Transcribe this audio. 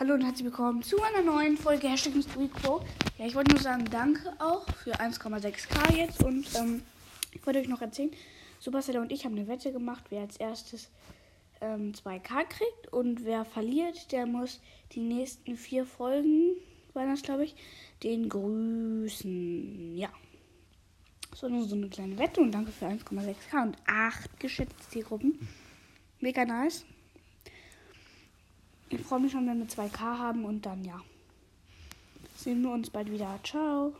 Hallo und herzlich willkommen zu einer neuen Folge Hashtag Pro. Ja, ich wollte nur sagen, danke auch für 1,6k jetzt und ähm, ich wollte euch noch erzählen, Supercell und ich haben eine Wette gemacht, wer als erstes ähm, 2k kriegt und wer verliert, der muss die nächsten vier Folgen, waren das glaube ich, den grüßen. Ja. So, nur so eine kleine Wette und danke für 1,6k und 8 geschätzte Zielgruppen. Mega nice. Ich freue mich schon, wenn wir 2K haben und dann ja. Sehen wir uns bald wieder. Ciao.